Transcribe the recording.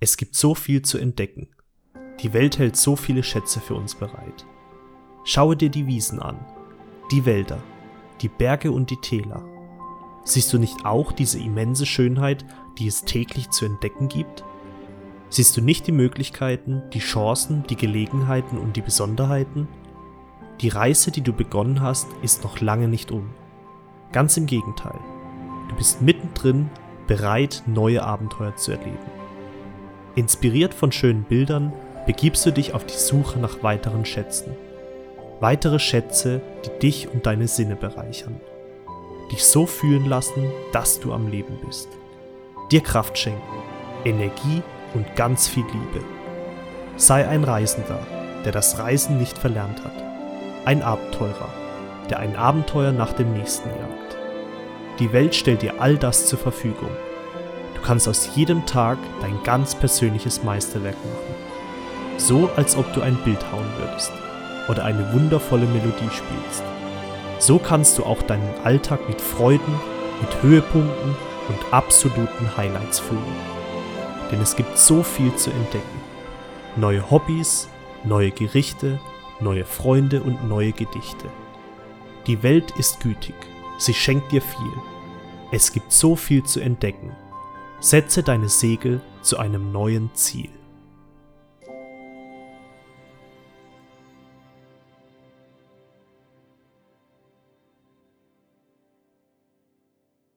Es gibt so viel zu entdecken. Die Welt hält so viele Schätze für uns bereit. Schaue dir die Wiesen an, die Wälder, die Berge und die Täler. Siehst du nicht auch diese immense Schönheit, die es täglich zu entdecken gibt? Siehst du nicht die Möglichkeiten, die Chancen, die Gelegenheiten und die Besonderheiten? Die Reise, die du begonnen hast, ist noch lange nicht um. Ganz im Gegenteil. Du bist mittendrin, bereit, neue Abenteuer zu erleben. Inspiriert von schönen Bildern begibst du dich auf die Suche nach weiteren Schätzen. Weitere Schätze, die dich und deine Sinne bereichern. Dich so fühlen lassen, dass du am Leben bist. Dir Kraft schenken, Energie und ganz viel Liebe. Sei ein Reisender, der das Reisen nicht verlernt hat. Ein Abenteurer, der ein Abenteuer nach dem nächsten jagt. Die Welt stellt dir all das zur Verfügung Du kannst aus jedem Tag dein ganz persönliches Meisterwerk machen. So als ob du ein Bild hauen würdest oder eine wundervolle Melodie spielst. So kannst du auch deinen Alltag mit Freuden, mit Höhepunkten und absoluten Highlights füllen. Denn es gibt so viel zu entdecken. Neue Hobbys, neue Gerichte, neue Freunde und neue Gedichte. Die Welt ist gütig, sie schenkt dir viel. Es gibt so viel zu entdecken Setze deine Segel zu einem neuen Ziel.